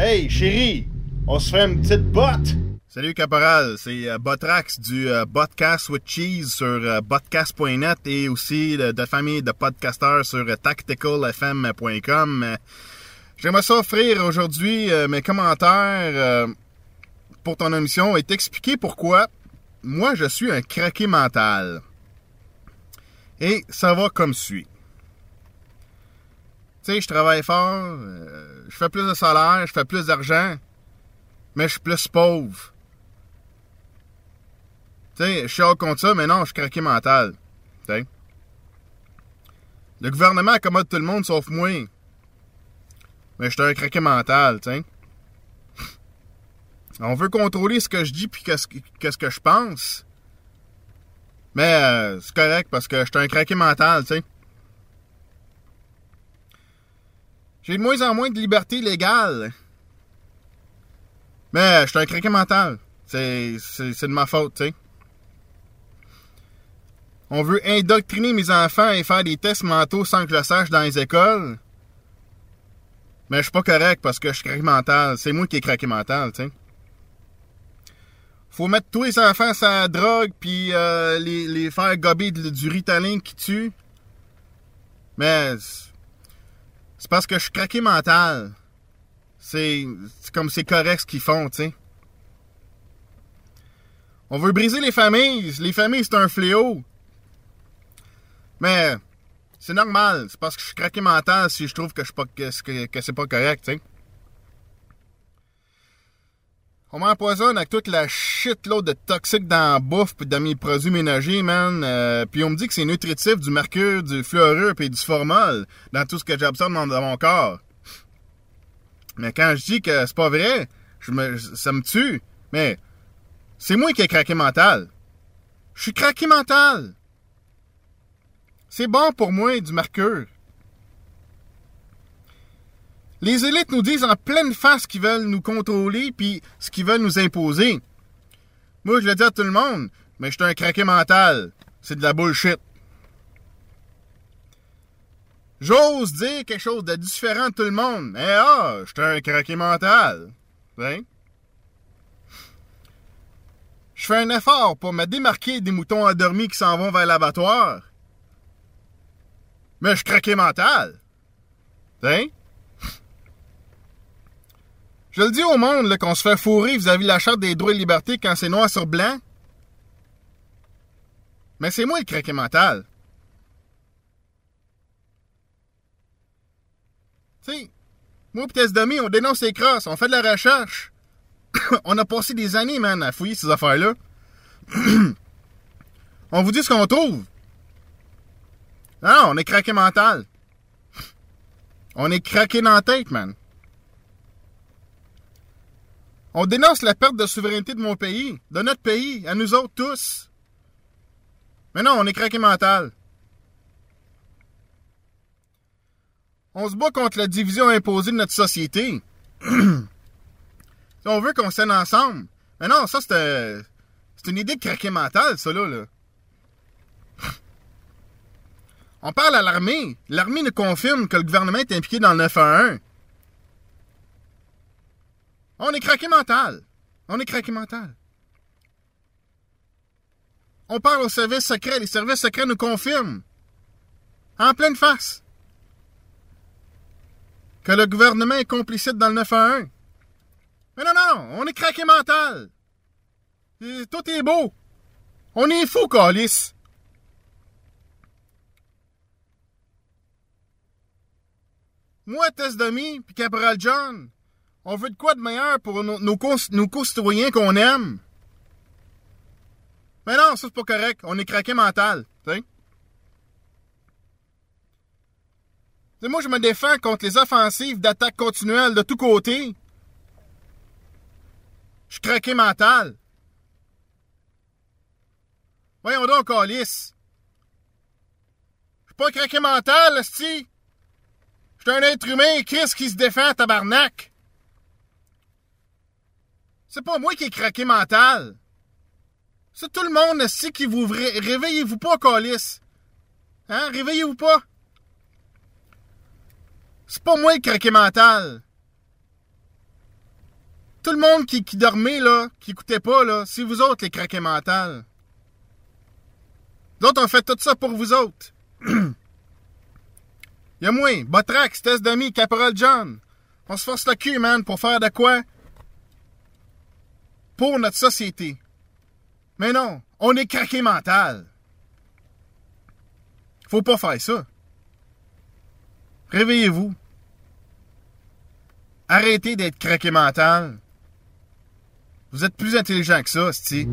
Hey, chérie, on se fait une petite botte? Salut Caporal, c'est euh, Botrax du euh, Podcast with Cheese sur euh, podcast.net et aussi de, famille de podcasteurs sur euh, tacticalfm.com. J'aimerais ça offrir aujourd'hui euh, mes commentaires pour ton émission et t'expliquer pourquoi moi je suis un craqué mental. Et ça va comme suit. Tu sais, je travaille fort, je fais plus de salaire, je fais plus d'argent, mais je suis plus pauvre. Tu sais, je suis hors contre ça, mais non, je suis craqué mental. Tu sais. Le gouvernement accommode tout le monde sauf moi. Mais je suis un craqué mental, tu sais. On veut contrôler ce que je dis puis qu'est-ce que, qu'est-ce que je pense. Mais euh, c'est correct parce que je suis un craqué mental, tu sais. J'ai de moins en moins de liberté légale. Mais je suis un craqué mental. C'est, de ma faute, tu sais. On veut indoctriner mes enfants et faire des tests mentaux sans que je le sache dans les écoles. Mais je suis pas correct parce que je suis craqué mental. C'est moi qui est craqué mental, tu sais. Faut mettre tous les enfants sur drogue puis euh, les, les faire gober du Ritalin qui tue. Mais c'est- parce que je suis craqué mental. C'est comme c'est correct ce qu'ils font, tu sais. On veut briser les familles. Les familles, c'est un fléau. Mais c'est normal. C'est parce que je suis craqué mental si je trouve que c'est pas correct, tu sais. On m'empoisonne avec toute la shitload de toxiques dans la bouffe pis dans mes produits ménagers, man. Euh, puis on me dit que c'est nutritif du mercure, du fluorure puis du formol dans tout ce que j'absorbe dans, mon corps. Mais quand je dis que c'est pas vrai, je me, ça me tue. Mais c'est moi qui ai craqué mental. Je suis craqué mental. C'est bon pour moi, du mercure. Les élites nous disent en pleine face qu'ils veulent nous contrôler puis ce qu'ils veulent nous imposer. Moi, je le dis à tout le monde, mais je suis un craqué mental. C'est de la bullshit. J'ose dire quelque chose de différent de tout le monde. Eh ah, je suis un craqué mental. Hein? Je fais un effort pour me démarquer des moutons endormis qui s'en vont vers l'abattoir. Mais je suis craqué mental. Hein? Je le dis au monde qu'on se fait fourrer vis-à-vis de la charte des droits et libertés quand c'est noir sur blanc. Mais c'est moi le craqué mental. Tu sais, moi et Tess Demi, on dénonce les crosses, on fait de la recherche. on a passé des années, man, à fouiller ces affaires-là. on vous dit ce qu'on trouve. Non, on est craqué mental. On est craqué dans la tête, man. On dénonce la perte de souveraineté de mon pays, de notre pays, à nous autres tous. Mais non, on est craqué mental. On se bat contre la division imposée de notre société. on veut qu'on s'aide ensemble. Mais non, ça, c'est euh, une idée de craqué mental, ça, là. là. On parle à l'armée. L'armée nous confirme que le gouvernement est impliqué dans le 911. On est craqué mental. On est craqué mental. On parle aux services secrets. Les services secrets nous confirment. En pleine face. Que le gouvernement est complicite dans le 911. Mais non, non. On est craqué mental. Tout est beau. On est fou, Calis. Moi, Tess Demi, puis Caporal John, on veut de quoi de meilleur pour nos, nos, nos concitoyens qu'on aime? Mais non, ça c'est pas correct. On est craqué mental. Moi, je me défends contre les offensives d'attaque continuelle de tous côtés. Je suis craqué mental. Voyons donc, Calis. Je suis pas craqué mental, esti. Je suis un être humain, Chris, qui se défend, tabarnak. C'est pas moi qui ai craqué mental. C'est tout le monde ici qui vous... ré- Réveillez-vous pas, Calis. Hein? Réveillez-vous pas. C'est pas moi le craqué mental. Tout le monde qui, qui dormait, là, qui écoutait pas, là, c'est vous autres les craqués mentales. D'autres ont fait tout ça pour vous autres. Y'a moi, Botrax, test d'ami, Caporal John. On se force le cul, man, pour faire de quoi? Pour notre société. Mais non, on est craqué mental. Faut pas faire ça. Réveillez-vous. Arrêtez d'être craqué mental. Vous êtes plus intelligent que ça, c'ti.